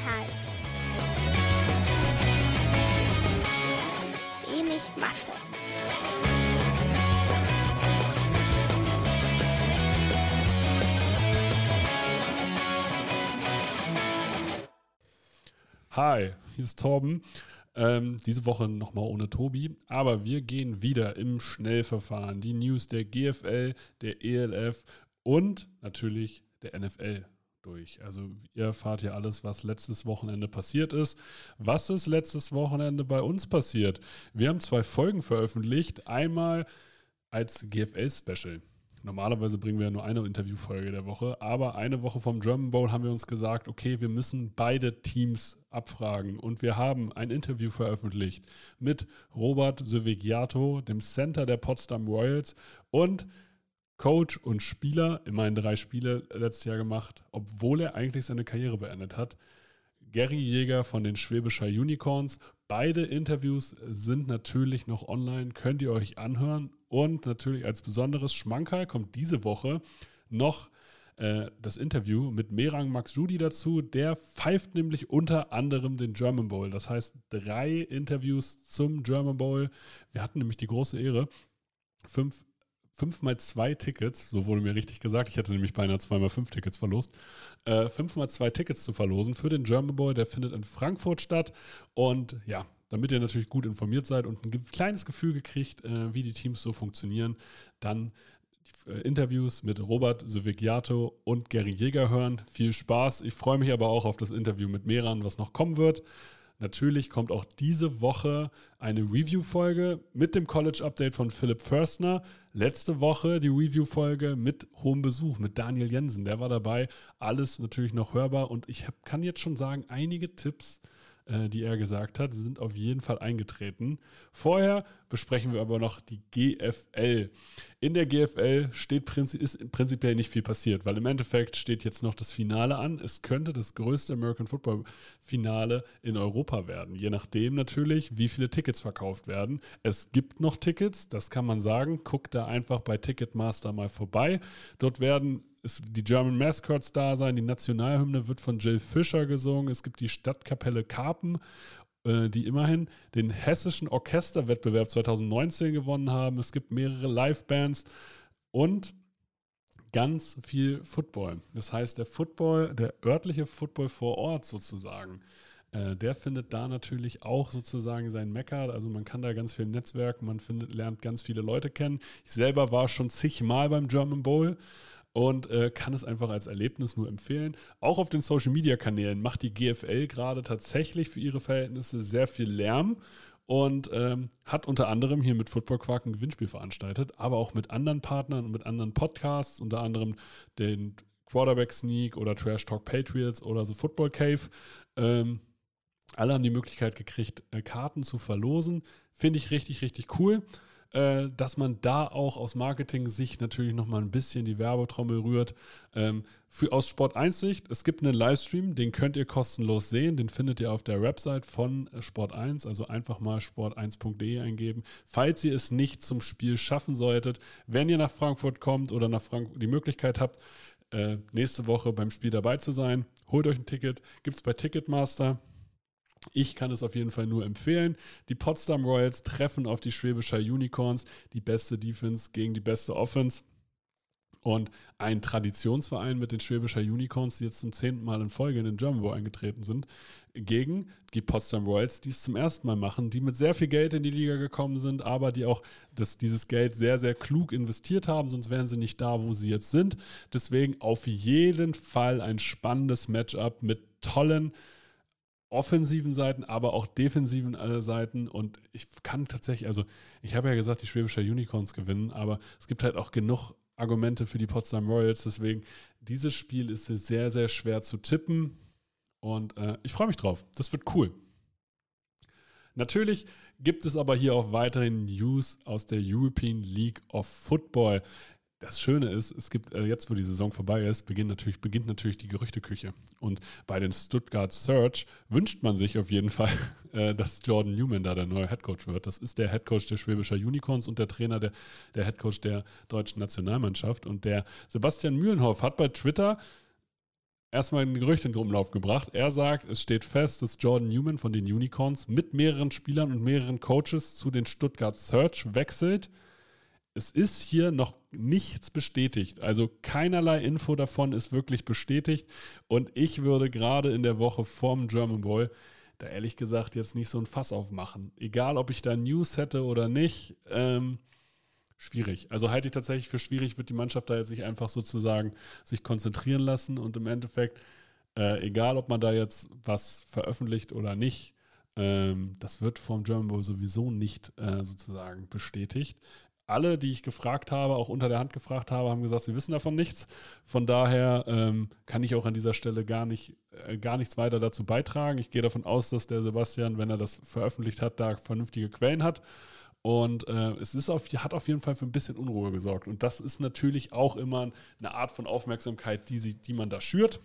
Inhalt. Wenig Masse. Hi, hier ist Torben. Ähm, diese Woche nochmal ohne Tobi, aber wir gehen wieder im Schnellverfahren. Die News der GFL, der ELF und natürlich der NFL durch. Also ihr erfahrt ja alles, was letztes Wochenende passiert ist. Was ist letztes Wochenende bei uns passiert? Wir haben zwei Folgen veröffentlicht. Einmal als GFL-Special. Normalerweise bringen wir ja nur eine Interviewfolge der Woche, aber eine Woche vom German Bowl haben wir uns gesagt, okay, wir müssen beide Teams abfragen und wir haben ein Interview veröffentlicht mit Robert Sövegiato, dem Center der Potsdam Royals und Coach und Spieler, immerhin drei Spiele letztes Jahr gemacht, obwohl er eigentlich seine Karriere beendet hat. Gary Jäger von den Schwäbischer Unicorns. Beide Interviews sind natürlich noch online, könnt ihr euch anhören. Und natürlich als besonderes Schmankerl kommt diese Woche noch äh, das Interview mit Merang Max Judy dazu. Der pfeift nämlich unter anderem den German Bowl. Das heißt, drei Interviews zum German Bowl. Wir hatten nämlich die große Ehre, fünf fünf mal zwei Tickets, so wurde mir richtig gesagt, ich hatte nämlich beinahe zweimal fünf Tickets verlost, äh, fünf mal zwei Tickets zu verlosen für den German Boy, der findet in Frankfurt statt und ja, damit ihr natürlich gut informiert seid und ein kleines Gefühl gekriegt, äh, wie die Teams so funktionieren, dann äh, Interviews mit Robert Sovigiato und Gary Jäger hören. Viel Spaß. Ich freue mich aber auch auf das Interview mit Meran, was noch kommen wird. Natürlich kommt auch diese Woche eine Review-Folge mit dem College-Update von Philipp Förstner. Letzte Woche die Review-Folge mit hohem Besuch, mit Daniel Jensen. Der war dabei. Alles natürlich noch hörbar. Und ich hab, kann jetzt schon sagen, einige Tipps äh, die er gesagt hat, sind auf jeden Fall eingetreten. Vorher besprechen wir aber noch die GFL. In der GFL steht prinzi ist prinzipiell nicht viel passiert, weil im Endeffekt steht jetzt noch das Finale an. Es könnte das größte American Football Finale in Europa werden, je nachdem natürlich, wie viele Tickets verkauft werden. Es gibt noch Tickets, das kann man sagen. Guckt da einfach bei Ticketmaster mal vorbei. Dort werden die German Mascots da sein. Die Nationalhymne wird von Jill Fischer gesungen. Es gibt die Stadtkapelle Karpen, die immerhin den hessischen Orchesterwettbewerb 2019 gewonnen haben. Es gibt mehrere Livebands und ganz viel Football. Das heißt, der Football, der örtliche Football vor Ort sozusagen, äh, der findet da natürlich auch sozusagen sein Mecker. Also man kann da ganz viel Netzwerken, man findet, lernt ganz viele Leute kennen. Ich selber war schon zigmal beim German Bowl und äh, kann es einfach als Erlebnis nur empfehlen. Auch auf den Social Media Kanälen macht die GFL gerade tatsächlich für ihre Verhältnisse sehr viel Lärm und ähm, hat unter anderem hier mit Football Quark ein Gewinnspiel veranstaltet, aber auch mit anderen Partnern und mit anderen Podcasts, unter anderem den Quarterback Sneak oder Trash Talk Patriots oder so Football Cave. Ähm, alle haben die Möglichkeit gekriegt, äh, Karten zu verlosen. Finde ich richtig, richtig cool äh, dass man da auch aus Marketing-Sicht natürlich nochmal ein bisschen die Werbetrommel rührt. Ähm, für, aus Sport 1 Sicht, es gibt einen Livestream, den könnt ihr kostenlos sehen, den findet ihr auf der Website von Sport 1, also einfach mal sport1.de eingeben. Falls ihr es nicht zum Spiel schaffen solltet, wenn ihr nach Frankfurt kommt oder nach Frankfurt die Möglichkeit habt, äh, nächste Woche beim Spiel dabei zu sein, holt euch ein Ticket, gibt es bei Ticketmaster. Ich kann es auf jeden Fall nur empfehlen. Die Potsdam Royals treffen auf die Schwäbischer Unicorns, die beste Defense gegen die beste Offense. Und ein Traditionsverein mit den Schwäbischer Unicorns, die jetzt zum zehnten Mal in Folge in den German Bowl eingetreten sind, gegen die Potsdam Royals, die es zum ersten Mal machen, die mit sehr viel Geld in die Liga gekommen sind, aber die auch das, dieses Geld sehr, sehr klug investiert haben, sonst wären sie nicht da, wo sie jetzt sind. Deswegen auf jeden Fall ein spannendes Matchup mit tollen offensiven Seiten, aber auch defensiven äh, Seiten. Und ich kann tatsächlich, also ich habe ja gesagt, die Schwäbischer Unicorns gewinnen, aber es gibt halt auch genug Argumente für die Potsdam Royals. Deswegen, dieses Spiel ist sehr, sehr schwer zu tippen. Und äh, ich freue mich drauf. Das wird cool. Natürlich gibt es aber hier auch weiterhin News aus der European League of Football. Das Schöne ist, es gibt äh, jetzt, wo die Saison vorbei ist, beginnt natürlich, beginnt natürlich die Gerüchteküche. Und bei den Stuttgart Search wünscht man sich auf jeden Fall, äh, dass Jordan Newman da der neue Headcoach wird. Das ist der Headcoach der Schwäbischer Unicorns und der Trainer der, der Headcoach der deutschen Nationalmannschaft. Und der Sebastian Mühlenhoff hat bei Twitter erstmal ein Gerücht in den Umlauf gebracht. Er sagt, es steht fest, dass Jordan Newman von den Unicorns mit mehreren Spielern und mehreren Coaches zu den Stuttgart Search wechselt es ist hier noch nichts bestätigt. Also keinerlei Info davon ist wirklich bestätigt. Und ich würde gerade in der Woche vorm German Bowl da ehrlich gesagt jetzt nicht so ein Fass aufmachen. Egal, ob ich da News hätte oder nicht. Ähm, schwierig. Also halte ich tatsächlich für schwierig, wird die Mannschaft da jetzt nicht einfach sozusagen sich konzentrieren lassen und im Endeffekt, äh, egal ob man da jetzt was veröffentlicht oder nicht, ähm, das wird vom German Bowl sowieso nicht äh, sozusagen bestätigt alle, die ich gefragt habe, auch unter der Hand gefragt habe, haben gesagt, sie wissen davon nichts. Von daher ähm, kann ich auch an dieser Stelle gar, nicht, äh, gar nichts weiter dazu beitragen. Ich gehe davon aus, dass der Sebastian, wenn er das veröffentlicht hat, da vernünftige Quellen hat. Und äh, es ist auf, hat auf jeden Fall für ein bisschen Unruhe gesorgt. Und das ist natürlich auch immer eine Art von Aufmerksamkeit, die, sie, die man da schürt.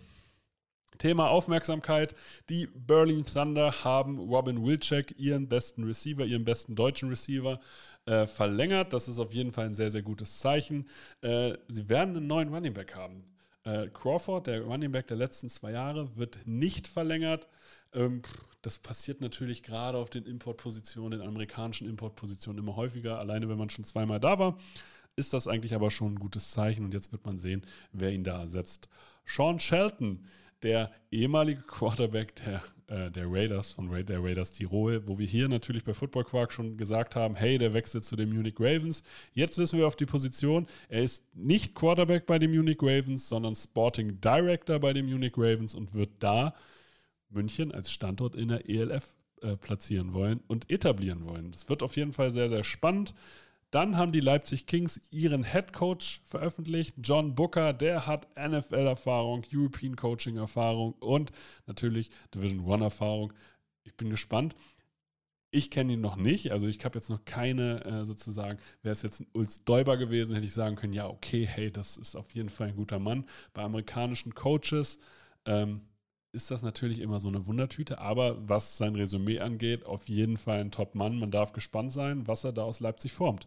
Thema Aufmerksamkeit. Die Berlin Thunder haben Robin Wilczek, ihren besten Receiver, ihren besten deutschen Receiver, äh, verlängert. Das ist auf jeden Fall ein sehr, sehr gutes Zeichen. Äh, sie werden einen neuen Running Back haben. Äh, Crawford, der Running Back der letzten zwei Jahre, wird nicht verlängert. Ähm, das passiert natürlich gerade auf den Importpositionen, den amerikanischen Importpositionen immer häufiger. Alleine wenn man schon zweimal da war, ist das eigentlich aber schon ein gutes Zeichen. Und jetzt wird man sehen, wer ihn da ersetzt. Sean Shelton der ehemalige Quarterback der, äh, der Raiders, von Ra der Raiders Tirol, wo wir hier natürlich bei Football Quark schon gesagt haben, hey, der wechselt zu den Munich Ravens. Jetzt wissen wir auf die Position, er ist nicht Quarterback bei den Munich Ravens, sondern Sporting Director bei den Munich Ravens und wird da München als Standort in der ELF äh, platzieren wollen und etablieren wollen. Das wird auf jeden Fall sehr, sehr spannend. Dann haben die Leipzig Kings ihren Head Coach veröffentlicht, John Booker. Der hat NFL-Erfahrung, European Coaching-Erfahrung und natürlich Division One-Erfahrung. Ich bin gespannt. Ich kenne ihn noch nicht, also ich habe jetzt noch keine äh, sozusagen, wäre es jetzt ein Ulz Däuber gewesen, hätte ich sagen können, ja, okay, hey, das ist auf jeden Fall ein guter Mann. Bei amerikanischen Coaches ähm, ist das natürlich immer so eine Wundertüte, aber was sein Resümee angeht, auf jeden Fall ein Top-Mann. Man darf gespannt sein, was er da aus Leipzig formt.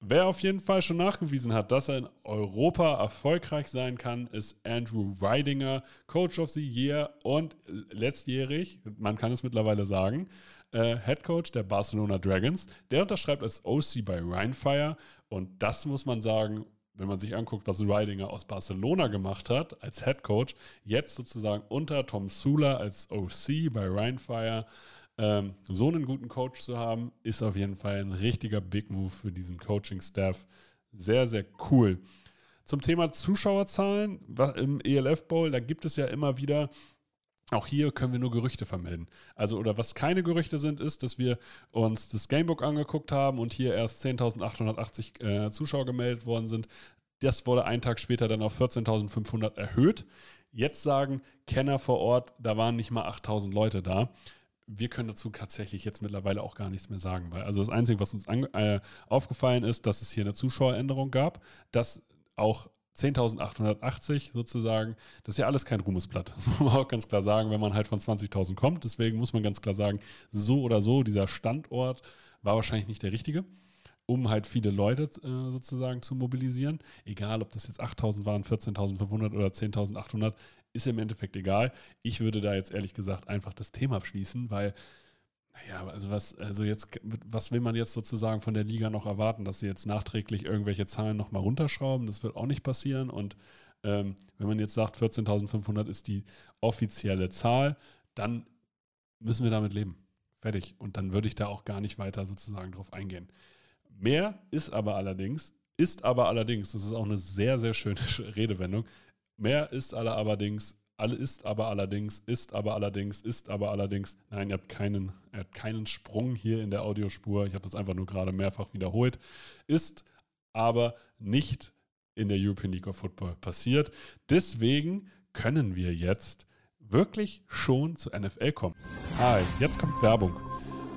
Wer auf jeden Fall schon nachgewiesen hat, dass er in Europa erfolgreich sein kann, ist Andrew Weidinger, Coach of the Year und letztjährig, man kann es mittlerweile sagen, äh, Head Coach der Barcelona Dragons. Der unterschreibt als OC bei Rheinfire und das muss man sagen, wenn man sich anguckt, was Rydinger aus Barcelona gemacht hat als Head Coach, jetzt sozusagen unter Tom Sula als OC bei Rheinfire, ähm, so einen guten Coach zu haben, ist auf jeden Fall ein richtiger Big Move für diesen Coaching-Staff. Sehr, sehr cool. Zum Thema Zuschauerzahlen im ELF Bowl, da gibt es ja immer wieder auch hier können wir nur Gerüchte vermelden. Also, oder was keine Gerüchte sind, ist, dass wir uns das Gamebook angeguckt haben und hier erst 10.880 äh, Zuschauer gemeldet worden sind. Das wurde einen Tag später dann auf 14.500 erhöht. Jetzt sagen Kenner vor Ort, da waren nicht mal 8.000 Leute da. Wir können dazu tatsächlich jetzt mittlerweile auch gar nichts mehr sagen, weil also das Einzige, was uns äh, aufgefallen ist, dass es hier eine Zuschaueränderung gab, dass auch 10.880 sozusagen, das ist ja alles kein Ruhmesblatt. Das muss man auch ganz klar sagen, wenn man halt von 20.000 kommt. Deswegen muss man ganz klar sagen, so oder so, dieser Standort war wahrscheinlich nicht der richtige, um halt viele Leute äh, sozusagen zu mobilisieren. Egal, ob das jetzt 8.000 waren, 14.500 oder 10.800, ist im Endeffekt egal. Ich würde da jetzt ehrlich gesagt einfach das Thema abschließen, weil Naja, also was, also jetzt, was will man jetzt sozusagen von der Liga noch erwarten, dass sie jetzt nachträglich irgendwelche Zahlen nochmal runterschrauben? Das wird auch nicht passieren. Und ähm, wenn man jetzt sagt, 14.500 ist die offizielle Zahl, dann müssen wir damit leben. Fertig. Und dann würde ich da auch gar nicht weiter sozusagen drauf eingehen. Mehr ist aber allerdings, ist aber allerdings, das ist auch eine sehr, sehr schöne Redewendung, mehr ist aber allerdings, alle ist aber allerdings, ist aber allerdings, ist aber allerdings. Nein, ihr habt keinen, ihr habt keinen Sprung hier in der Audiospur. Ich habe das einfach nur gerade mehrfach wiederholt. Ist aber nicht in der European League of Football passiert. Deswegen können wir jetzt wirklich schon zur NFL kommen. Hi, jetzt kommt Werbung.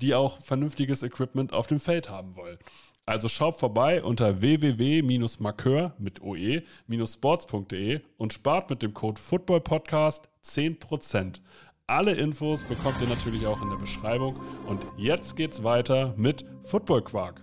die auch vernünftiges Equipment auf dem Feld haben wollen. Also schaut vorbei unter www-markeur mit oe-sports.de und spart mit dem Code FOOTBALLPODCAST 10%. Alle Infos bekommt ihr natürlich auch in der Beschreibung. Und jetzt geht's weiter mit Football Quark.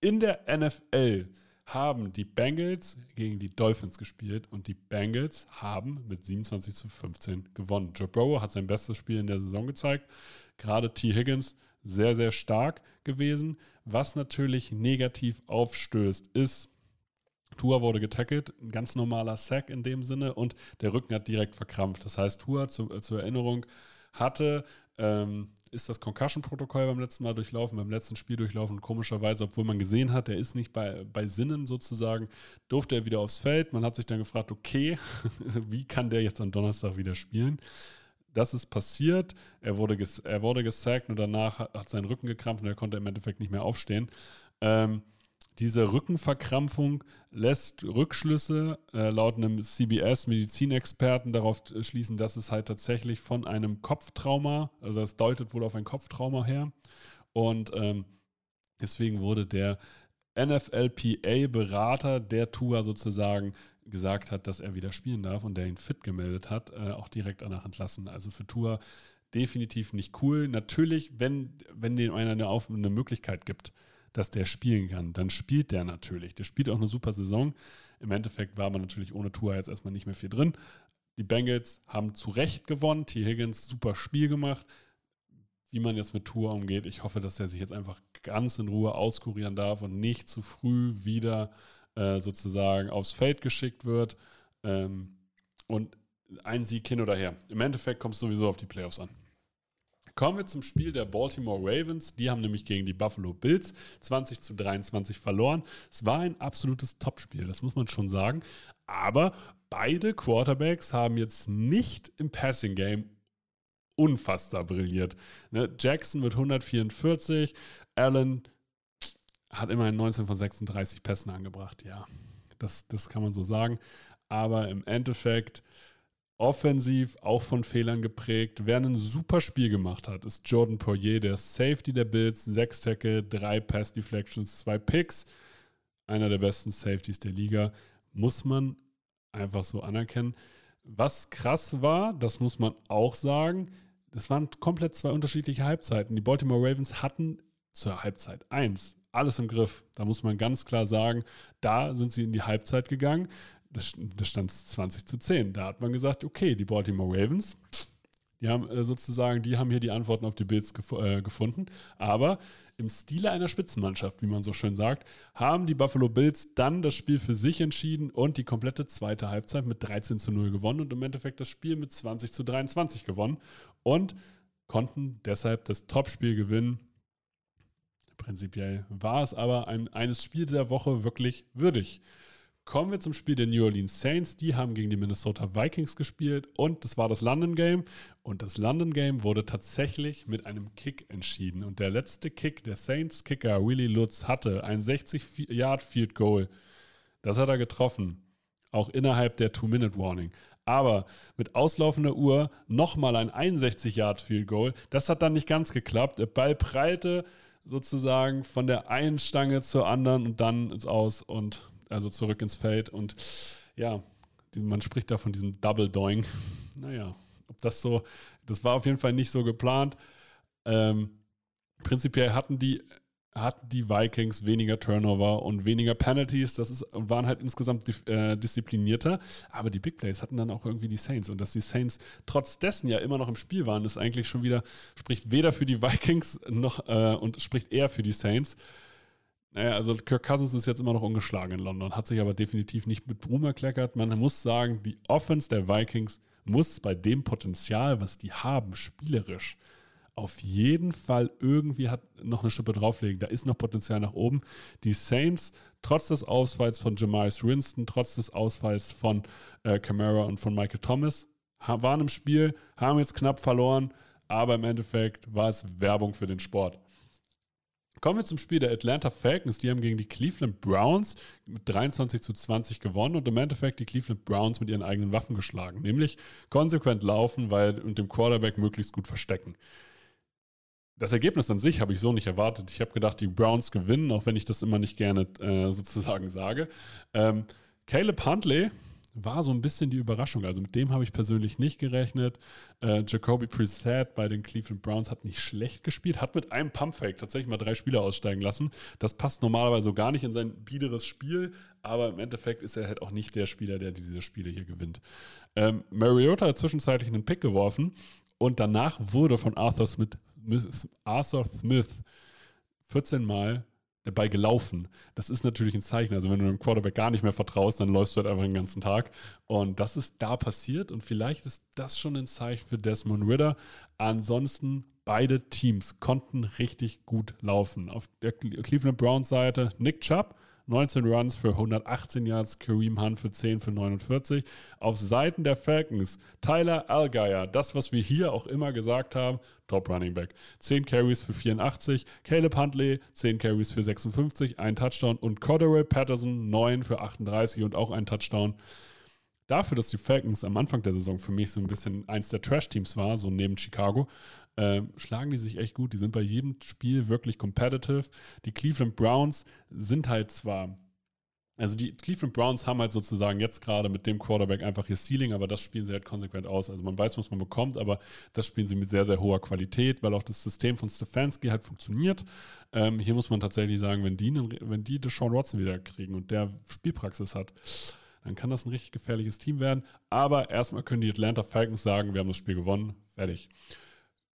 In der NFL haben die Bengals gegen die Dolphins gespielt und die Bengals haben mit 27 zu 15 gewonnen. Joe Burrow hat sein bestes Spiel in der Saison gezeigt. Gerade T. Higgins sehr, sehr stark gewesen. Was natürlich negativ aufstößt, ist, Tua wurde getackelt, ein ganz normaler Sack in dem Sinne und der Rücken hat direkt verkrampft. Das heißt, Tua zu, zur Erinnerung hatte, ähm, ist das Concussion-Protokoll beim letzten Mal durchlaufen, beim letzten Spiel durchlaufen. Komischerweise, obwohl man gesehen hat, er ist nicht bei, bei Sinnen sozusagen, durfte er wieder aufs Feld. Man hat sich dann gefragt, okay, wie kann der jetzt am Donnerstag wieder spielen? das ist passiert. Er wurde, ges er wurde gesackt und danach hat, hat sein Rücken gekrampft und er konnte im Endeffekt nicht mehr aufstehen. Ähm, diese Rückenverkrampfung lässt Rückschlüsse äh, laut einem CBS-Medizinexperten darauf schließen, dass es halt tatsächlich von einem Kopftrauma, also das deutet wohl auf ein Kopftrauma her. Und ähm, deswegen wurde der NFLPA-Berater der Tour sozusagen gesagt hat, dass er wieder spielen darf und der ihn fit gemeldet hat, äh, auch direkt danach entlassen. Also für Tour definitiv nicht cool. Natürlich, wenn, wenn dem einer eine, eine Möglichkeit gibt, dass der spielen kann, dann spielt der natürlich. Der spielt auch eine super Saison. Im Endeffekt war man natürlich ohne Tour jetzt erstmal nicht mehr viel drin. Die Bengals haben zu Recht gewonnen. T. Higgins super Spiel gemacht. Wie man jetzt mit Tour umgeht, ich hoffe, dass er sich jetzt einfach ganz in Ruhe auskurieren darf und nicht zu früh wieder äh, sozusagen aufs Feld geschickt wird. Ähm, und ein Sieg hin oder her. Im Endeffekt kommt es sowieso auf die Playoffs an. Kommen wir zum Spiel der Baltimore Ravens. Die haben nämlich gegen die Buffalo Bills 20 zu 23 verloren. Es war ein absolutes Topspiel, das muss man schon sagen. Aber beide Quarterbacks haben jetzt nicht im Passing Game unfassbar brilliert. Ne? Jackson mit 144, Allen hat immerhin 19 von 36 Pässen angebracht. Ja, das, das kann man so sagen. Aber im Endeffekt offensiv auch von Fehlern geprägt. Wer ein super Spiel gemacht hat, ist Jordan Poirier, der Safety der Bills. Sechs Tackle, drei Pass Deflections, zwei Picks. Einer der besten Safeties der Liga. Muss man einfach so anerkennen. Was krass war, das muss man auch sagen, das waren komplett zwei unterschiedliche Halbzeiten. Die Baltimore Ravens hatten zur Halbzeit 1 alles im Griff. Da muss man ganz klar sagen, da sind sie in die Halbzeit gegangen. Das, das stand 20 zu 10. Da hat man gesagt, okay, die Baltimore Ravens, die haben äh, sozusagen, die haben hier die Antworten auf die Bills gef äh, gefunden. Aber im Stile einer Spitzenmannschaft, wie man so schön sagt, haben die Buffalo Bills dann das Spiel für sich entschieden und die komplette zweite Halbzeit mit 13 zu 0 gewonnen und im Endeffekt das Spiel mit 20 zu 23 gewonnen und konnten deshalb das Topspiel gewinnen Prinzipiell war es aber ein, eines Spiels der Woche wirklich würdig. Kommen wir zum Spiel der New Orleans Saints. Die haben gegen die Minnesota Vikings gespielt und das war das London Game. Und das London Game wurde tatsächlich mit einem Kick entschieden. Und der letzte Kick der Saints Kicker Willie Lutz hatte ein 60-Yard-Field Goal. Das hat er getroffen. Auch innerhalb der Two-Minute-Warning. Aber mit auslaufender Uhr nochmal ein 61-Yard-Field Goal. Das hat dann nicht ganz geklappt. Der Ball prallte sozusagen von der einen Stange zur anderen und dann ins Aus und also zurück ins Feld. Und ja, man spricht da von diesem Double Doing. Naja, ob das so, das war auf jeden Fall nicht so geplant. Ähm, prinzipiell hatten die hatten die Vikings weniger Turnover und weniger Penalties. Das ist, waren halt insgesamt äh, disziplinierter. Aber die Big Plays hatten dann auch irgendwie die Saints. Und dass die Saints trotz dessen ja immer noch im Spiel waren, ist eigentlich schon wieder, spricht weder für die Vikings noch äh, und spricht eher für die Saints. Naja, also Kirk Cousins ist jetzt immer noch ungeschlagen in London, hat sich aber definitiv nicht mit Ruhm erkleckert. Man muss sagen, die Offense der Vikings muss bei dem Potenzial, was die haben, spielerisch, auf jeden Fall irgendwie hat noch eine Schippe drauflegen. Da ist noch Potenzial nach oben. Die Saints, trotz des Ausfalls von Jamaris Winston, trotz des Ausfalls von äh, Camara und von Michael Thomas, waren im Spiel, haben jetzt knapp verloren, aber im Endeffekt war es Werbung für den Sport. Kommen wir zum Spiel der Atlanta Falcons. Die haben gegen die Cleveland Browns mit 23 zu 20 gewonnen und im Endeffekt die Cleveland Browns mit ihren eigenen Waffen geschlagen, nämlich konsequent laufen weil, und dem Quarterback möglichst gut verstecken das Ergebnis an sich habe ich so nicht erwartet. Ich habe gedacht, die Browns gewinnen, auch wenn ich das immer nicht gerne äh, sozusagen sage. Ähm, Caleb Huntley war so ein bisschen die Überraschung. Also mit dem habe ich persönlich nicht gerechnet. Äh, Jacoby Preset bei den Cleveland Browns hat nicht schlecht gespielt, hat mit einem Pumpfake tatsächlich mal drei Spieler aussteigen lassen. Das passt normalerweise so gar nicht in sein biederes Spiel, aber im Endeffekt ist er halt auch nicht der Spieler, der diese Spiele hier gewinnt. Ähm, Mariota hat zwischenzeitlich einen Pick geworfen und danach wurde von Arthur Smith Arthur Smith 14 Mal dabei gelaufen. Das ist natürlich ein Zeichen. Also wenn du dem Quarterback gar nicht mehr vertraust, dann läufst du halt einfach den ganzen Tag. Und das ist da passiert und vielleicht ist das schon ein Zeichen für Desmond Ritter. Ansonsten beide Teams konnten richtig gut laufen. Auf der Cleveland Browns Seite Nick Chubb 19 Runs für 118 Yards, Kareem Hunt für 10 für 49. Auf Seiten der Falcons Tyler Algeier, das, was wir hier auch immer gesagt haben, Top Running Back. 10 Carries für 84, Caleb Huntley 10 Carries für 56, ein Touchdown und Cordero Patterson 9 für 38 und auch ein Touchdown. Dafür, dass die Falcons am Anfang der Saison für mich so ein bisschen eins der Trash-Teams war, so neben Chicago, äh, schlagen die sich echt gut. Die sind bei jedem Spiel wirklich competitive. Die Cleveland Browns sind halt zwar also die Cleveland Browns haben halt sozusagen jetzt gerade mit dem Quarterback einfach ihr Ceiling, aber das spielen sie halt konsequent aus. Also man weiß, was man bekommt, aber das spielen sie mit sehr, sehr hoher Qualität, weil auch das System von Stefanski halt funktioniert. Ähm, hier muss man tatsächlich sagen, wenn die, wenn die Deshaun Watson wieder kriegen und der Spielpraxis hat, dann kann das ein richtig gefährliches Team werden. Aber erstmal können die Atlanta Falcons sagen, wir haben das Spiel gewonnen, fertig.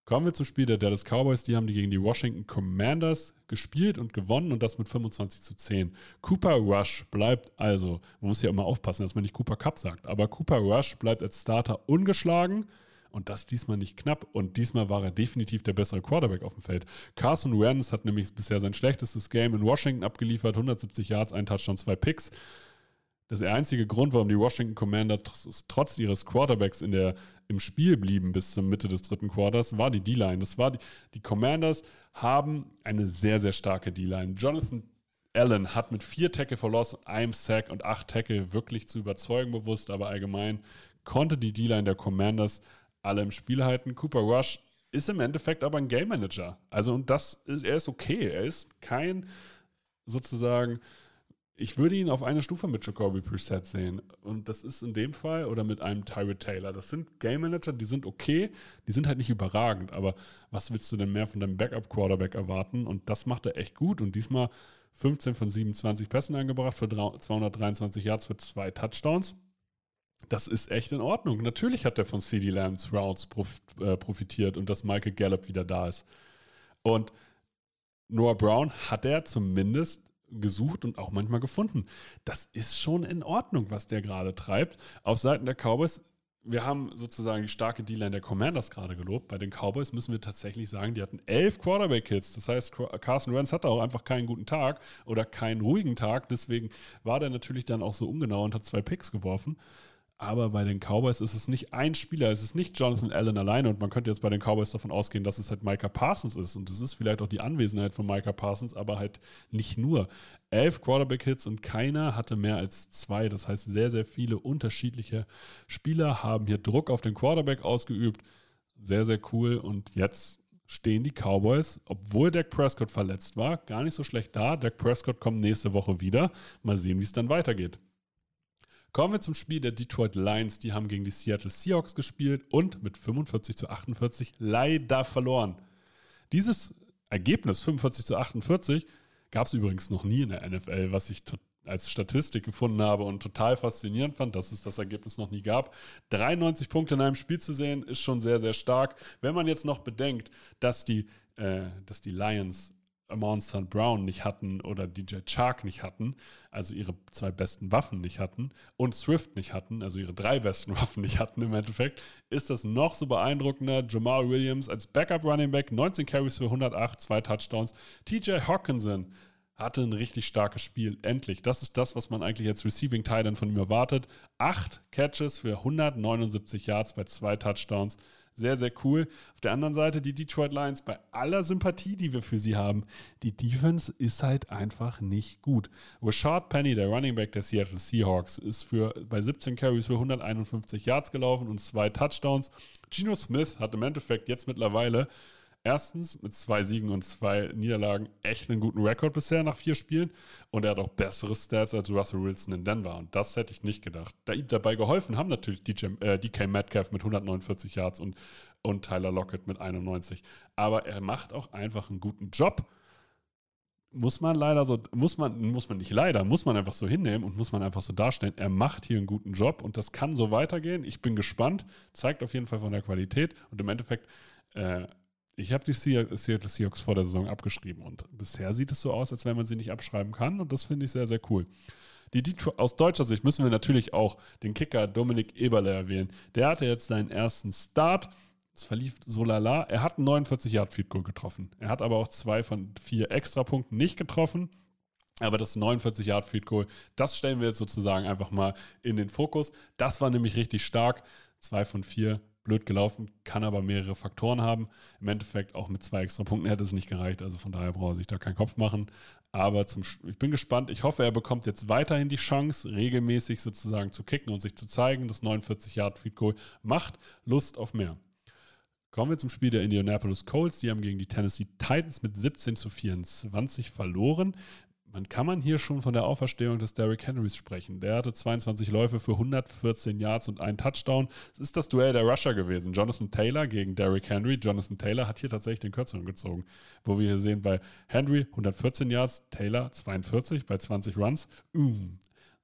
Kommen wir zum Spiel der Dallas Cowboys. Die haben die gegen die Washington Commanders gespielt und gewonnen und das mit 25 zu 10. Cooper Rush bleibt also, man muss ja immer aufpassen, dass man nicht Cooper Cup sagt, aber Cooper Rush bleibt als Starter ungeschlagen und das diesmal nicht knapp und diesmal war er definitiv der bessere Quarterback auf dem Feld. Carson Wentz hat nämlich bisher sein schlechtestes Game in Washington abgeliefert, 170 Yards, ein Touchdown, zwei Picks. Das ist der einzige Grund, warum die Washington Commander trotz ihres Quarterbacks in der, im Spiel blieben bis zur Mitte des dritten Quarters, war die D-Line. Das war die, die Commanders haben eine sehr, sehr starke D-Line. Jonathan Allen hat mit vier Tackle verloren, einem Sack und acht Tackle wirklich zu überzeugen bewusst, aber allgemein konnte die D-Line der Commanders alle im Spiel halten. Cooper Rush ist im Endeffekt aber ein Game Manager. Also und das ist, er ist okay. Er ist kein sozusagen ich würde ihn auf eine Stufe mit Jacoby Preset sehen. Und das ist in dem Fall oder mit einem Tyrod Taylor. Das sind Game Manager, die sind okay, die sind halt nicht überragend. Aber was willst du denn mehr von deinem Backup-Quarterback erwarten? Und das macht er echt gut. Und diesmal 15 von 27 Pässen angebracht für 223 Yards für zwei Touchdowns. Das ist echt in Ordnung. Natürlich hat er von CD Lambs Routes äh, profitiert und dass Michael Gallup wieder da ist. Und Noah Brown hat er zumindest gesucht und auch manchmal gefunden. Das ist schon in Ordnung, was der gerade treibt. Auf Seiten der Cowboys, wir haben sozusagen die starke D-Line der Commanders gerade gelobt. Bei den Cowboys müssen wir tatsächlich sagen, die hatten elf Quarterback-Hits. Das heißt, Carson Wentz hatte auch einfach keinen guten Tag oder keinen ruhigen Tag. Deswegen war der natürlich dann auch so ungenau und hat zwei Picks geworfen. Aber bei den Cowboys ist es nicht ein Spieler, es ist nicht Jonathan Allen alleine und man könnte jetzt bei den Cowboys davon ausgehen, dass es halt Micah Parsons ist und es ist vielleicht auch die Anwesenheit von Micah Parsons, aber halt nicht nur. Elf Quarterback-Hits und keiner hatte mehr als zwei. Das heißt, sehr, sehr viele unterschiedliche Spieler haben hier Druck auf den Quarterback ausgeübt. Sehr, sehr cool und jetzt stehen die Cowboys, obwohl Dak Prescott verletzt war, gar nicht so schlecht da. Dak Prescott kommt nächste Woche wieder. Mal sehen, wie es dann weitergeht. Kommen wir zum Spiel der Detroit Lions. Die haben gegen die Seattle Seahawks gespielt und mit 45 zu 48 leider verloren. Dieses Ergebnis 45 zu 48 gab es übrigens noch nie in der NFL, was ich als Statistik gefunden habe und total faszinierend fand, dass es das Ergebnis noch nie gab. 93 Punkte in einem Spiel zu sehen, ist schon sehr, sehr stark. Wenn man jetzt noch bedenkt, dass die, äh, dass die Lions Amon St. Brown nicht hatten oder DJ Chark nicht hatten, also ihre zwei besten Waffen nicht hatten und Swift nicht hatten, also ihre drei besten Waffen nicht hatten im Endeffekt, ist das noch so beeindruckender. Jamal Williams als Backup Running Back, 19 Carries für 108, zwei Touchdowns. TJ Hawkinson hatte ein richtig starkes Spiel. Endlich. Das ist das, was man eigentlich als Receiving Titan von ihm erwartet. Acht Catches für 179 Yards bei zwei Touchdowns. Sehr, sehr cool. Auf der anderen Seite die Detroit Lions, bei aller Sympathie, die wir für sie haben, die Defense ist halt einfach nicht gut. Rashad Penny, der Running Back der Seattle Seahawks, ist für, bei 17 Carries für 151 Yards gelaufen und zwei Touchdowns. Geno Smith hat im Endeffekt jetzt mittlerweile erstens mit zwei Siegen und zwei Niederlagen echt einen guten Rekord bisher nach vier Spielen. Und er hat auch bessere Stats als Russell Wilson in Denver. Und das hätte ich nicht gedacht. Da ihm dabei geholfen haben natürlich DJ, äh, DK Metcalf mit 149 Yards und, und Tyler Lockett mit 91. Aber er macht auch einfach einen guten Job. Muss man leider so, muss man, muss man nicht leider, muss man einfach so hinnehmen und muss man einfach so darstellen. Er macht hier einen guten Job und das kann so weitergehen. Ich bin gespannt, zeigt auf jeden Fall von der Qualität und im Endeffekt äh, ich habe die Seattle Seahawks vor der Saison abgeschrieben und bisher sieht es so aus, als wenn man sie nicht abschreiben kann und das finde ich sehr, sehr cool. Die Detroit, aus deutscher Sicht müssen wir natürlich auch den Kicker Dominik Eberle erwähnen. Der hatte jetzt seinen ersten Start. Es verlief so lala. Er hat einen 49 Yard Field Goal getroffen. Er hat aber auch zwei von vier Extrapunkten nicht getroffen. Aber das 49 Yard Field Goal, das stellen wir jetzt sozusagen einfach mal in den Fokus. Das war nämlich richtig stark. Zwei von vier blöd gelaufen, kann aber mehrere Faktoren haben. Im Endeffekt auch mit zwei extra Punkten hätte es nicht gereicht, also von daher braucht er sich da keinen Kopf machen. Aber zum, ich bin gespannt. Ich hoffe, er bekommt jetzt weiterhin die Chance, regelmäßig sozusagen zu kicken und sich zu zeigen. Das 49 Yard Feed Goal macht Lust auf mehr. Kommen wir zum Spiel der Indianapolis Colts. Die haben gegen die Tennessee Titans mit 17 zu 24 verloren man kann man hier schon von der Auferstehung des Derrick Henrys sprechen. Der hatte 22 Läufe für 114 Yards und einen Touchdown. Es ist das Duell der Rusher gewesen. Jonathan Taylor gegen Derrick Henry. Jonathan Taylor hat hier tatsächlich den Kürzeren gezogen. Wo wir hier sehen, bei Henry 114 Yards, Taylor 42 bei 20 Runs. Mm.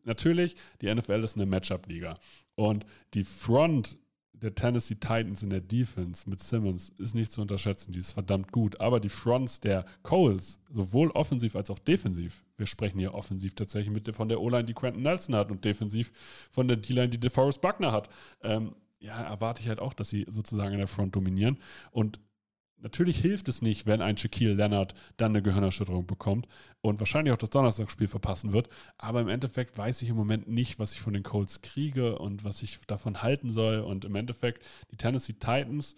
Natürlich, die NFL ist eine Matchup-Liga. Und die Front der Tennessee Titans in der Defense mit Simmons ist nicht zu unterschätzen. Die ist verdammt gut. Aber die Fronts der Coles, sowohl offensiv als auch defensiv, wir sprechen hier offensiv tatsächlich mit von der O-Line, die Quentin Nelson hat und defensiv von der D-Line, die DeForest Buckner hat. Ähm, ja, erwarte ich halt auch, dass sie sozusagen in der Front dominieren. Und Natürlich hilft es nicht, wenn ein Shaquille Leonard dann eine Gehirnerschütterung bekommt und wahrscheinlich auch das Donnerstagsspiel verpassen wird. Aber im Endeffekt weiß ich im Moment nicht, was ich von den Colts kriege und was ich davon halten soll. Und im Endeffekt, die Tennessee Titans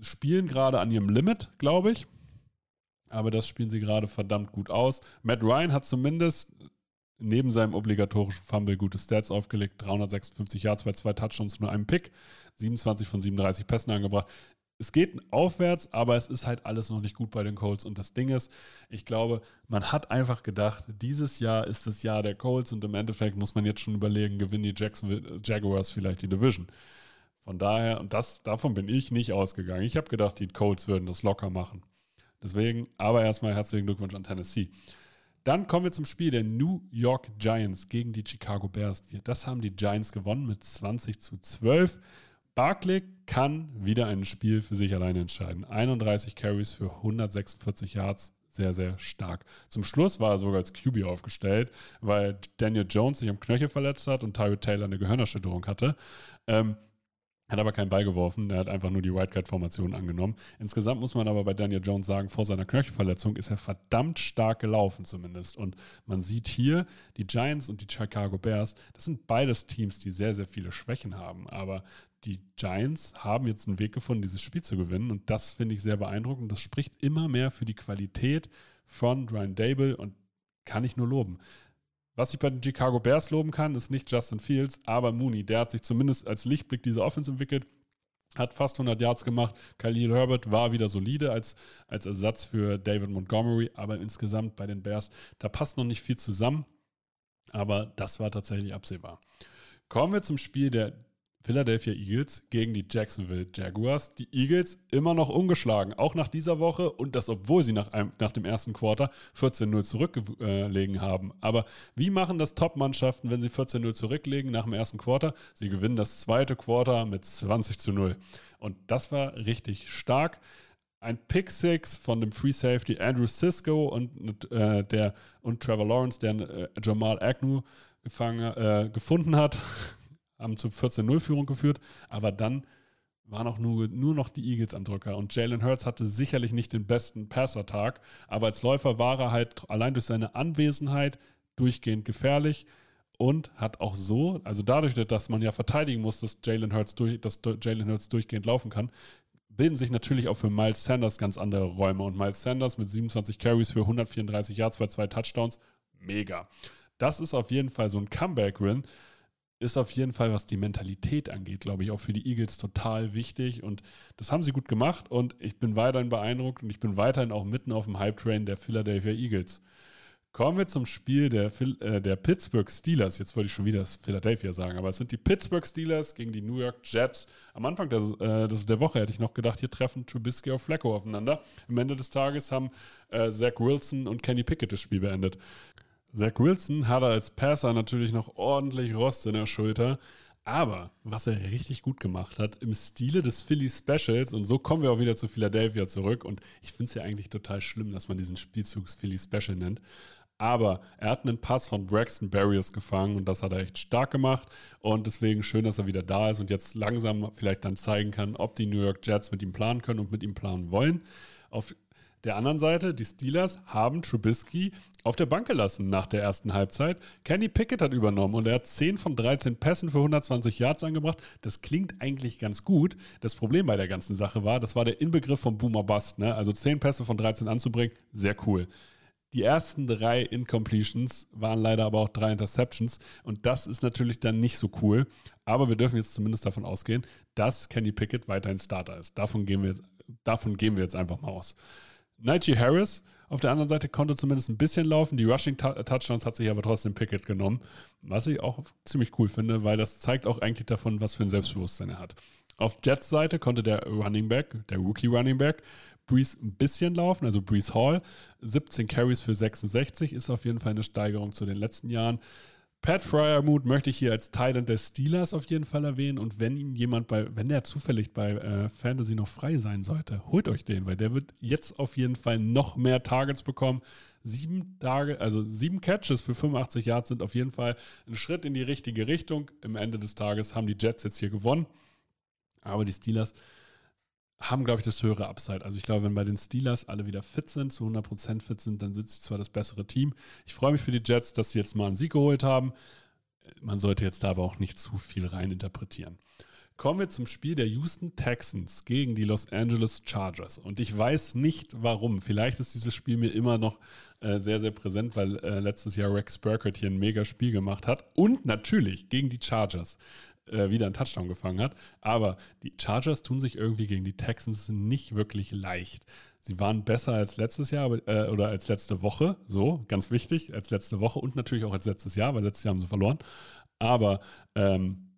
spielen gerade an ihrem Limit, glaube ich. Aber das spielen sie gerade verdammt gut aus. Matt Ryan hat zumindest neben seinem obligatorischen Fumble gute Stats aufgelegt. 356 Yards bei zwei Touchdowns, nur einem Pick. 27 von 37 Pässen angebracht es geht aufwärts, aber es ist halt alles noch nicht gut bei den Colts. Und das Ding ist, ich glaube, man hat einfach gedacht, dieses Jahr ist das Jahr der Colts und im Endeffekt muss man jetzt schon überlegen, gewinnen die Jacksonville Jaguars vielleicht die Division. Von daher, und das, davon bin ich nicht ausgegangen. Ich habe gedacht, die Colts würden das locker machen. Deswegen, aber erstmal herzlichen Glückwunsch an Tennessee. Dann kommen wir zum Spiel der New York Giants gegen die Chicago Bears. Das haben die Giants gewonnen mit 20 zu 12. Barkley kann wieder ein Spiel für sich alleine entscheiden. 31 Carries für 146 Yards, sehr, sehr stark. Zum Schluss war er sogar als QB aufgestellt, weil Daniel Jones sich am Knöchel verletzt hat und Tyrod Taylor eine Gehirnerschütterung hatte. Ähm, hat aber keinen Ball geworfen, er hat einfach nur die Wildcard-Formation angenommen. Insgesamt muss man aber bei Daniel Jones sagen, vor seiner Knöchelverletzung ist er verdammt stark gelaufen zumindest. Und man sieht hier, die Giants und die Chicago Bears, das sind beides Teams, die sehr, sehr viele Schwächen haben. Aber die Giants haben jetzt einen Weg gefunden, dieses Spiel zu gewinnen. Und das finde ich sehr beeindruckend. Das spricht immer mehr für die Qualität von Ryan Dable und kann ich nur loben. Was ich bei den Chicago Bears loben kann, ist nicht Justin Fields, aber Mooney. Der hat sich zumindest als Lichtblick dieser Offense entwickelt. hat fast 100 Yards gemacht. Khalil Herbert war wieder solide als, als Ersatz für David Montgomery, aber insgesamt bei den Bears, da passt noch nicht viel zusammen, aber das war tatsächlich absehbar. Kommen wir zum Spiel der Philadelphia Eagles gegen die Jacksonville Jaguars. Die Eagles immer noch ungeschlagen, auch nach dieser Woche und das, obwohl sie nach, einem, nach dem ersten Quarter 14-0 zurückgelegen haben. Aber wie machen das Top-Mannschaften, wenn sie 14-0 zurücklegen nach dem ersten Quarter? Sie gewinnen das zweite Quarter mit 20 zu 0. Und das war richtig stark. Ein Pick Six von dem Free Safety Andrew Sisko und, äh, der, und Trevor Lawrence, der äh, Jamal Agnew gefangen, äh, gefunden hat haben zu 14-0-Führung geführt, aber dann waren auch nur, nur noch die Eagles am Drücker. Und Jalen Hurts hatte sicherlich nicht den besten Passertag, aber als Läufer war er halt allein durch seine Anwesenheit durchgehend gefährlich und hat auch so, also dadurch, dass man ja verteidigen muss, dass Jalen Hurts, durch, dass Jalen Hurts durchgehend laufen kann, bilden sich natürlich auch für Miles Sanders ganz andere Räume. Und Miles Sanders mit 27 Carries für 134 Yards bei zwei Touchdowns, mega. Das ist auf jeden Fall so ein Comeback-Win ist auf jeden Fall, was die Mentalität angeht, glaube ich, auch für die Eagles total wichtig. Und das haben sie gut gemacht und ich bin weiterhin beeindruckt und ich bin weiterhin auch mitten auf dem Hype-Train der Philadelphia Eagles. Kommen wir zum Spiel der, äh, der Pittsburgh Steelers. Jetzt wollte ich schon wieder das Philadelphia sagen, aber es sind die Pittsburgh Steelers gegen die New York Jets. Am Anfang der, äh, der Woche hätte ich noch gedacht, hier treffen Trubisky und Flacco aufeinander. Am Ende des Tages haben äh, Zach Wilson und Kenny Pickett das Spiel beendet. Zach Wilson hatte als Passer natürlich noch ordentlich Rost in der Schulter. Aber was er richtig gut gemacht hat, im Stile des Philly Specials, und so kommen wir auch wieder zu Philadelphia zurück, und ich finde es ja eigentlich total schlimm, dass man diesen Spielzug Philly Special nennt. Aber er hat einen Pass von Braxton Barriers gefangen und das hat er echt stark gemacht. Und deswegen schön, dass er wieder da ist und jetzt langsam vielleicht dann zeigen kann, ob die New York Jets mit ihm planen können und mit ihm planen wollen. Auf der anderen Seite, die Steelers haben Trubisky auf der Bank gelassen nach der ersten Halbzeit. Kenny Pickett hat übernommen und er hat 10 von 13 Pässen für 120 Yards angebracht. Das klingt eigentlich ganz gut. Das Problem bei der ganzen Sache war, das war der Inbegriff von Boomer Bust. Ne? Also 10 Pässe von 13 anzubringen, sehr cool. Die ersten drei Incompletions waren leider aber auch drei Interceptions und das ist natürlich dann nicht so cool. Aber wir dürfen jetzt zumindest davon ausgehen, dass Kenny Pickett weiterhin Starter ist. Davon gehen wir, davon gehen wir jetzt einfach mal aus. Najee Harris auf der anderen Seite konnte zumindest ein bisschen laufen. Die Rushing Touchdowns hat sich aber trotzdem Pickett genommen. Was ich auch ziemlich cool finde, weil das zeigt auch eigentlich davon, was für ein Selbstbewusstsein er hat. Auf Jets Seite konnte der Running Back, der Rookie Running Back, Breeze ein bisschen laufen, also Breeze Hall. 17 Carries für 66 ist auf jeden Fall eine Steigerung zu den letzten Jahren. Pat Fryermuth möchte ich hier als Titan des Steelers auf jeden Fall erwähnen. Und wenn ihn jemand bei, wenn der zufällig bei äh, Fantasy noch frei sein sollte, holt euch den, weil der wird jetzt auf jeden Fall noch mehr Targets bekommen. Sieben Tage, also sieben Catches für 85 Yards sind auf jeden Fall ein Schritt in die richtige Richtung. Im Ende des Tages haben die Jets jetzt hier gewonnen. Aber die Steelers haben, glaube ich, das höhere Upside. Also ich glaube, wenn bei den Steelers alle wieder fit sind, zu 100% fit sind, dann sind sie zwar das bessere Team. Ich freue mich für die Jets, dass sie jetzt mal einen Sieg geholt haben. Man sollte jetzt da aber auch nicht zu viel reininterpretieren. Kommen wir zum Spiel der Houston Texans gegen die Los Angeles Chargers. Und ich weiß nicht warum. Vielleicht ist dieses Spiel mir immer noch äh, sehr, sehr präsent, weil äh, letztes Jahr Rex Burkett hier ein mega Spiel gemacht hat. Und natürlich gegen die Chargers äh, wieder einen Touchdown gefangen hat. Aber die Chargers tun sich irgendwie gegen die Texans nicht wirklich leicht. Sie waren besser als letztes Jahr äh, oder als letzte Woche, so ganz wichtig, als letzte Woche und natürlich auch als letztes Jahr, weil letztes Jahr haben sie verloren. Aber ähm,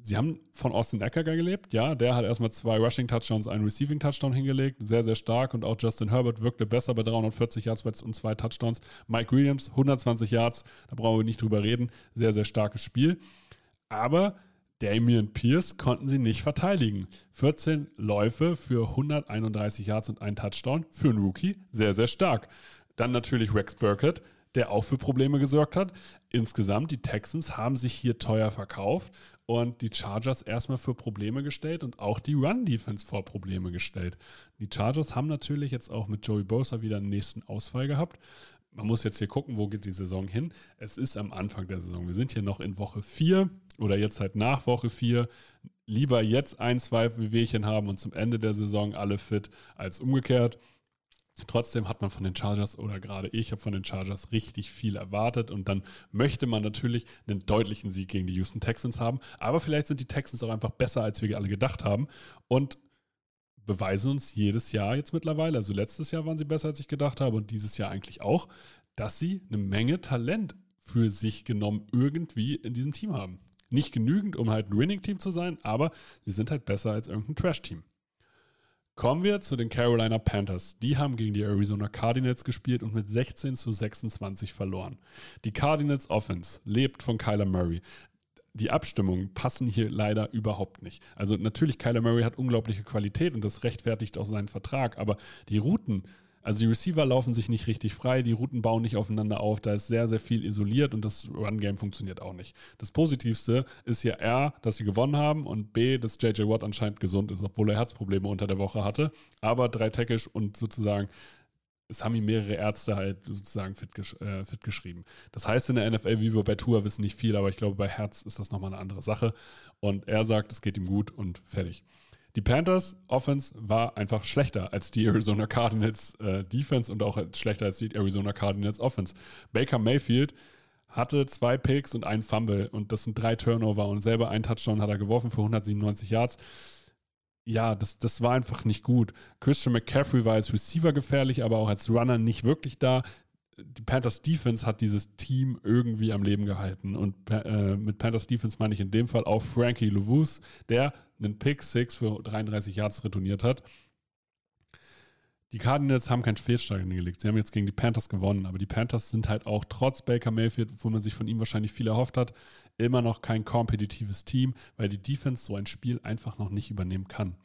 sie haben von Austin Ecker gelebt, ja, der hat erstmal zwei Rushing Touchdowns, einen Receiving Touchdown hingelegt, sehr, sehr stark und auch Justin Herbert wirkte besser bei 340 Yards und zwei Touchdowns. Mike Williams, 120 Yards, da brauchen wir nicht drüber reden, sehr, sehr starkes Spiel. Aber Damian Pierce konnten sie nicht verteidigen. 14 Läufe für 131 Yards und ein Touchdown für einen Rookie. Sehr, sehr stark. Dann natürlich Rex Burkett, der auch für Probleme gesorgt hat. Insgesamt, die Texans haben sich hier teuer verkauft und die Chargers erstmal für Probleme gestellt und auch die Run-Defense vor Probleme gestellt. Die Chargers haben natürlich jetzt auch mit Joey Bosa wieder einen nächsten Ausfall gehabt. Man muss jetzt hier gucken, wo geht die Saison hin. Es ist am Anfang der Saison. Wir sind hier noch in Woche 4 oder jetzt halt nach Woche 4 lieber jetzt ein, zwei Wehwehchen haben und zum Ende der Saison alle fit als umgekehrt. Trotzdem hat man von den Chargers oder gerade ich habe von den Chargers richtig viel erwartet und dann möchte man natürlich einen deutlichen Sieg gegen die Houston Texans haben. Aber vielleicht sind die Texans auch einfach besser, als wir alle gedacht haben und beweisen uns jedes Jahr jetzt mittlerweile. Also letztes Jahr waren sie besser, als ich gedacht habe und dieses Jahr eigentlich auch, dass sie eine Menge Talent für sich genommen irgendwie in diesem Team haben. Nicht genügend, um halt ein Winning-Team zu sein, aber sie sind halt besser als irgendein Trash-Team. Kommen wir zu den Carolina Panthers. Die haben gegen die Arizona Cardinals gespielt und mit 16 zu 26 verloren. Die Cardinals Offense lebt von Kyler Murray. Die Abstimmungen passen hier leider überhaupt nicht. Also natürlich, Kyler Murray hat unglaubliche Qualität und das rechtfertigt auch seinen Vertrag, aber die Routen also die Receiver laufen sich nicht richtig frei, die Routen bauen nicht aufeinander auf, da ist sehr, sehr viel isoliert und das Run-Game funktioniert auch nicht. Das Positivste ist ja R, dass sie gewonnen haben und B, dass JJ Watt anscheinend gesund ist, obwohl er Herzprobleme unter der Woche hatte. Aber drei Tackles und sozusagen es haben ihm mehrere Ärzte halt sozusagen fit, äh, fit, geschrieben. Das heißt in der NFL, wie wir bei Tour wissen, nicht viel, aber ich glaube, bei Herz ist das nochmal eine andere Sache. Und er sagt, es geht ihm gut und fertig. Die Panthers Offense war einfach schlechter als die Arizona Cardinals äh, Defense und auch schlechter als die Arizona Cardinals Offense. Baker Mayfield hatte zwei Picks und einen Fumble und das sind drei Turnover und selber einen Touchdown hat er geworfen für 197 Yards. Ja, das, das war einfach nicht gut. Christian McCaffrey war als Receiver gefährlich, aber auch als Runner nicht wirklich da die Panthers Defense hat dieses Team irgendwie am Leben gehalten. Und äh, mit Panthers Defense meine ich in dem Fall auch Frankie Lovus, der einen Pick 6 für 33 Yards retourniert hat. Die Cardinals haben kein Fehlsteigen gelegt. Sie haben jetzt gegen die Panthers gewonnen, aber die Panthers sind halt auch trotz Baker Mayfield, wo man sich von ihm wahrscheinlich viel erhofft hat, immer noch kein kompetitives Team, weil die Defense so ein Spiel einfach noch nicht übernehmen kann.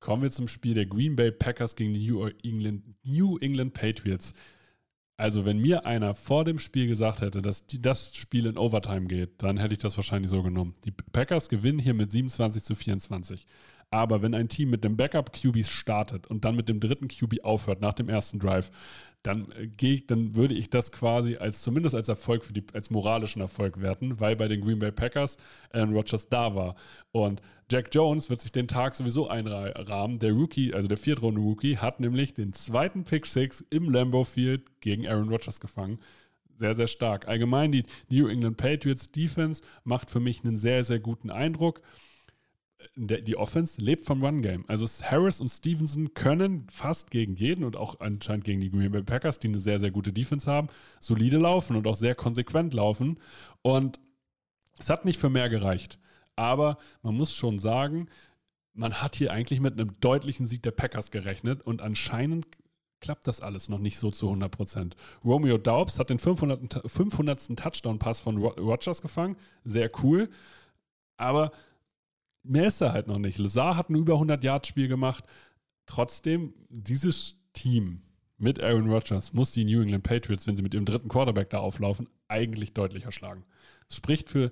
Kommen wir zum Spiel der Green Bay Packers gegen die New England, New England Patriots. Also, wenn mir einer vor dem Spiel gesagt hätte, dass die, das Spiel in Overtime geht, dann hätte ich das wahrscheinlich so genommen. Die Packers gewinnen hier mit 27 zu 24. Aber wenn ein Team mit dem Backup-QBs startet und dann mit dem dritten QB aufhört nach dem ersten Drive, dann äh, gehe ich, dann würde ich das quasi als zumindest als Erfolg für die, als moralischen Erfolg werten, weil bei den Green Bay Packers Aaron Rodgers da war. Und Jack Jones wird sich den Tag sowieso einrahmen. Der Rookie, also der Viertrunden-Rookie, hat nämlich den zweiten Pick Six im Lambeau Field gegen Aaron Rodgers gefangen sehr, sehr stark. Allgemein die New England Patriots Defense macht für mich einen sehr, sehr guten Eindruck die Offense lebt vom Run-Game. Also Harris und Stevenson können fast gegen jeden und auch anscheinend gegen die Green Bay Packers, die eine sehr, sehr gute Defense haben, solide laufen und auch sehr konsequent laufen. Und es hat nicht für mehr gereicht. Aber man muss schon sagen, man hat hier eigentlich mit einem deutlichen Sieg der Packers gerechnet und anscheinend klappt das alles noch nicht so zu 100 Prozent. Romeo Daubs hat den 500. 500. Touchdown-Pass von Rogers gefangen. Sehr cool. Aber mehr ist er halt noch nicht. Lazar hat ein über 100 Yard Spiel gemacht. Trotzdem, dieses Team mit Aaron Rodgers muss die New England Patriots, wenn sie mit ihrem dritten Quarterback da auflaufen, eigentlich deutlich erschlagen. Es spricht für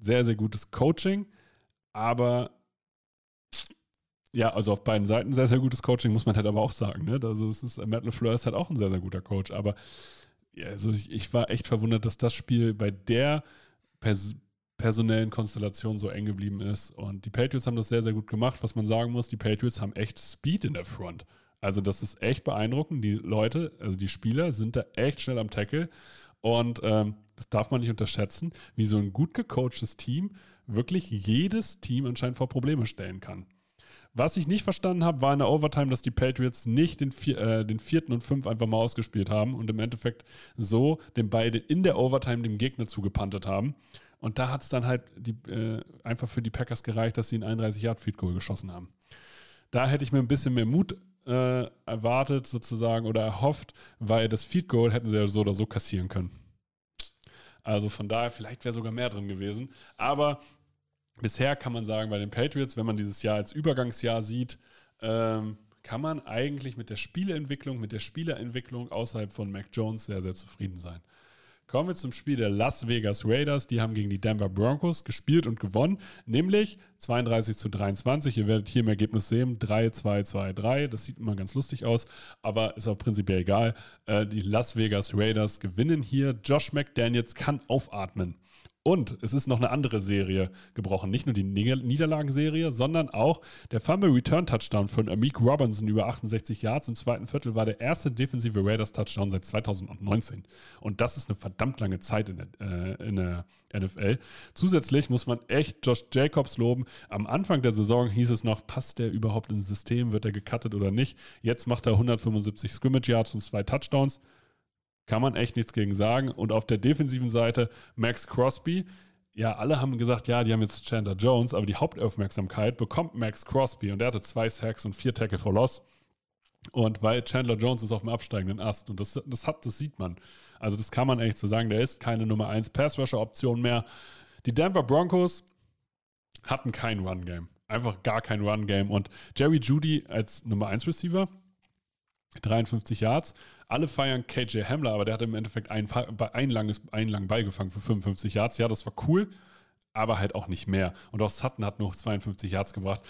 sehr, sehr gutes Coaching, aber ja, also auf beiden Seiten sehr, sehr gutes Coaching, muss man halt aber auch sagen. Ne? Also es ist, Matt LeFleur ist halt auch ein sehr, sehr guter Coach, aber ja, also ich, ich war echt verwundert, dass das Spiel bei der Pers personellen Konstellation so eng geblieben ist. Und die Patriots haben das sehr, sehr gut gemacht. Was man sagen muss, die Patriots haben echt Speed in der Front. Also das ist echt beeindruckend. Die Leute, also die Spieler sind da echt schnell am Tackle. Und ähm, das darf man nicht unterschätzen, wie so ein gut gecoachtes Team wirklich jedes Team anscheinend vor Probleme stellen kann. Was ich nicht verstanden habe, war in der Overtime, dass die Patriots nicht den, vier, äh, den vierten und fünf einfach mal ausgespielt haben und im Endeffekt so den beide in der Overtime dem Gegner zugepantet haben. Und da hat es dann halt die, äh, einfach für die Packers gereicht, dass sie einen 31 Yard Feed Goal geschossen haben. Da hätte ich mir ein bisschen mehr Mut äh, erwartet sozusagen oder erhofft, weil das Feed Goal hätten sie ja so oder so kassieren können. Also von daher, vielleicht wäre sogar mehr drin gewesen. Aber bisher kann man sagen, bei den Patriots, wenn man dieses Jahr als Übergangsjahr sieht, ähm, kann man eigentlich mit der Spieleentwicklung, mit der Spielerentwicklung außerhalb von Mac Jones sehr, sehr zufrieden sein. Kommen wir zum Spiel der Las Vegas Raiders. Die haben gegen die Denver Broncos gespielt und gewonnen, nämlich 32 zu 23. Ihr werdet hier im Ergebnis sehen, 3, 2, 2, 3. Das sieht immer ganz lustig aus, aber ist auch prinzipiell egal. Äh, die Las Vegas Raiders gewinnen hier. Josh McDaniels kann aufatmen. Und es ist noch eine andere Serie gebrochen. Nicht nur die Niederlagenserie, sondern auch der Fumble Return Touchdown von Amik Robinson über 68 Yards im zweiten Viertel war der erste defensive Raiders Touchdown seit 2019. Und das ist eine verdammt lange Zeit in der, äh, in der NFL. Zusätzlich muss man echt Josh Jacobs loben. Am Anfang der Saison hieß es noch, passt der überhaupt ins System, wird er gecuttet oder nicht. Jetzt macht er 175 Scrimmage Yards und zwei Touchdowns. Kann man echt nichts gegen sagen. Und auf der defensiven Seite Max Crosby. Ja, alle haben gesagt, ja, die haben jetzt Chandler Jones, aber die Hauptaufmerksamkeit bekommt Max Crosby und der hatte zwei Sacks und vier Tackle for Loss. Und weil Chandler Jones ist auf dem absteigenden Ast und das, das, hat, das sieht man. Also das kann man echt so sagen, der ist keine Nummer 1 Pass-Rusher-Option mehr. Die Denver Broncos hatten kein Run-Game. Einfach gar kein Run-Game. Und Jerry Judy als Nummer 1 Receiver, 53 Yards, alle feiern KJ Hamler, aber der hat im Endeffekt ein, ein, langes, einen langen Ball gefangen für 55 Yards. Ja, das war cool, aber halt auch nicht mehr. Und auch Sutton hat nur 52 Yards gebracht.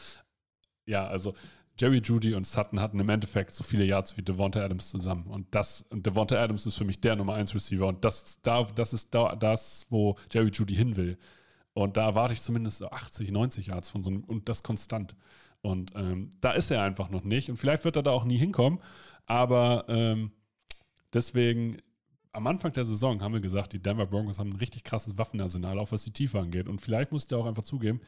Ja, also Jerry Judy und Sutton hatten im Endeffekt so viele Yards wie Devonta Adams zusammen. Und das, und Devonta Adams ist für mich der Nummer 1 Receiver. Und das, da, das ist da, das, wo Jerry Judy hin will. Und da erwarte ich zumindest 80, 90 Yards von so einem, und das konstant. Und ähm, da ist er einfach noch nicht. Und vielleicht wird er da auch nie hinkommen. Aber ähm, Deswegen, am Anfang der Saison haben wir gesagt, die Denver Broncos haben ein richtig krasses Waffenarsenal, auch was die Tiefe angeht. Und vielleicht muss ich da auch einfach zugeben,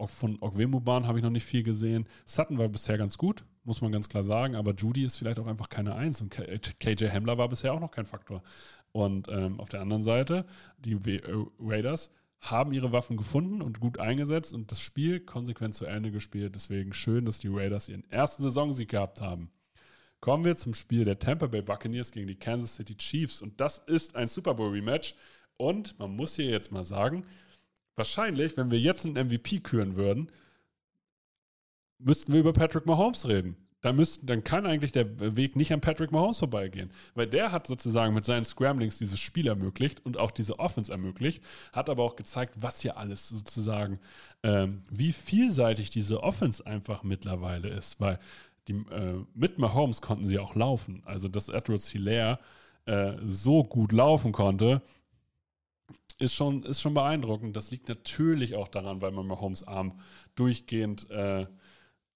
auch von Ogwemuban habe ich noch nicht viel gesehen. Sutton war bisher ganz gut, muss man ganz klar sagen, aber Judy ist vielleicht auch einfach keine Eins und KJ Hamler war bisher auch noch kein Faktor. Und ähm, auf der anderen Seite, die äh, Raiders haben ihre Waffen gefunden und gut eingesetzt und das Spiel konsequent zu Ende gespielt. Deswegen schön, dass die Raiders ihren ersten Saisonsieg gehabt haben. Kommen wir zum Spiel der Tampa Bay Buccaneers gegen die Kansas City Chiefs. Und das ist ein Super Bowl Rematch. Und man muss hier jetzt mal sagen, wahrscheinlich, wenn wir jetzt einen MVP küren würden, müssten wir über Patrick Mahomes reden. Da müssten, dann kann eigentlich der Weg nicht an Patrick Mahomes vorbeigehen. Weil der hat sozusagen mit seinen Scramblings dieses Spiel ermöglicht und auch diese Offense ermöglicht, hat aber auch gezeigt, was hier alles sozusagen, ähm, wie vielseitig diese Offense einfach mittlerweile ist. Weil die, äh, mit Mahomes konnten sie auch laufen. Also, dass Edwards Hilaire äh, so gut laufen konnte, ist schon, ist schon beeindruckend. Das liegt natürlich auch daran, weil man Mahomes Arm durchgehend äh,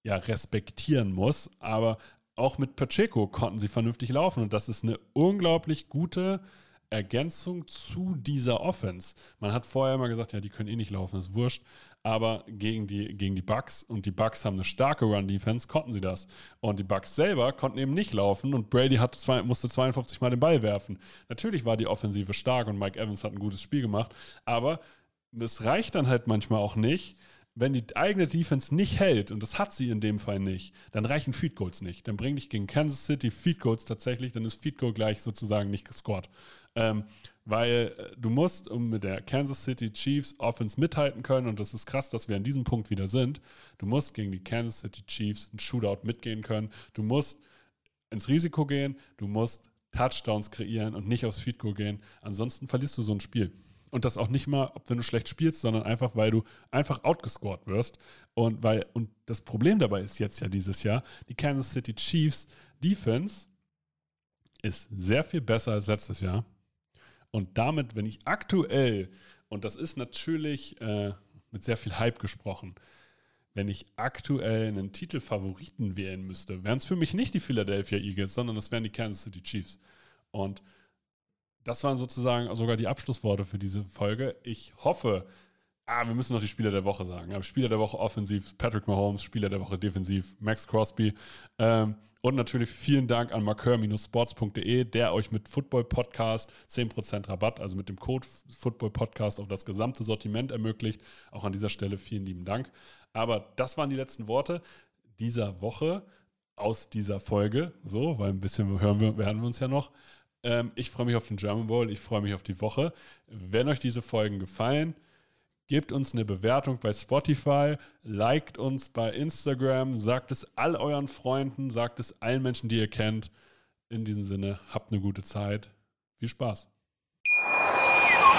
ja, respektieren muss. Aber auch mit Pacheco konnten sie vernünftig laufen. Und das ist eine unglaublich gute Ergänzung zu dieser Offense. Man hat vorher immer gesagt, ja, die können eh nicht laufen, ist wurscht. Aber gegen die, gegen die Bucks und die Bucks haben eine starke Run-Defense, konnten sie das. Und die Bucks selber konnten eben nicht laufen und Brady hat zwei, musste 52 Mal den Ball werfen. Natürlich war die Offensive stark und Mike Evans hat ein gutes Spiel gemacht, aber es reicht dann halt manchmal auch nicht, wenn die eigene Defense nicht hält, und das hat sie in dem Fall nicht, dann reichen Feed Goals nicht. Dann bring dich gegen Kansas City Feed Goals tatsächlich, dann ist Feed Goal gleich sozusagen nicht gescored. Ähm, weil äh, du musst, um mit der Kansas City Chiefs Offense mithalten können, und das ist krass, dass wir an diesem Punkt wieder sind, du musst gegen die Kansas City Chiefs ein Shootout mitgehen können. Du musst ins Risiko gehen, du musst Touchdowns kreieren und nicht aufs Feed Goal gehen. Ansonsten verlierst du so ein Spiel. Und das auch nicht mal, ob wenn du schlecht spielst, sondern einfach, weil du einfach outgescored wirst. Und weil, und das Problem dabei ist jetzt ja dieses Jahr, die Kansas City Chiefs Defense ist sehr viel besser als letztes Jahr. Und damit, wenn ich aktuell, und das ist natürlich äh, mit sehr viel Hype gesprochen, wenn ich aktuell einen Titelfavoriten wählen müsste, wären es für mich nicht die Philadelphia Eagles, sondern es wären die Kansas City Chiefs. Und das waren sozusagen sogar die Abschlussworte für diese Folge. Ich hoffe, ah, wir müssen noch die Spieler der Woche sagen. Spieler der Woche offensiv, Patrick Mahomes, Spieler der Woche defensiv, Max Crosby. Ähm, und natürlich vielen Dank an markeur-sports.de, der euch mit Football Podcast 10% Rabatt, also mit dem Code Football Podcast auf das gesamte Sortiment ermöglicht. Auch an dieser Stelle vielen lieben Dank. Aber das waren die letzten Worte dieser Woche aus dieser Folge. So, weil ein bisschen hören wir, werden wir uns ja noch. Ähm, ich freue mich auf den German Bowl, ich freue mich auf die Woche. Wenn euch diese Folgen gefallen, gebt uns eine Bewertung bei Spotify, liked uns bei Instagram, sagt es all euren Freunden, sagt es allen Menschen, die ihr kennt. In diesem Sinne, habt eine gute Zeit. Viel Spaß.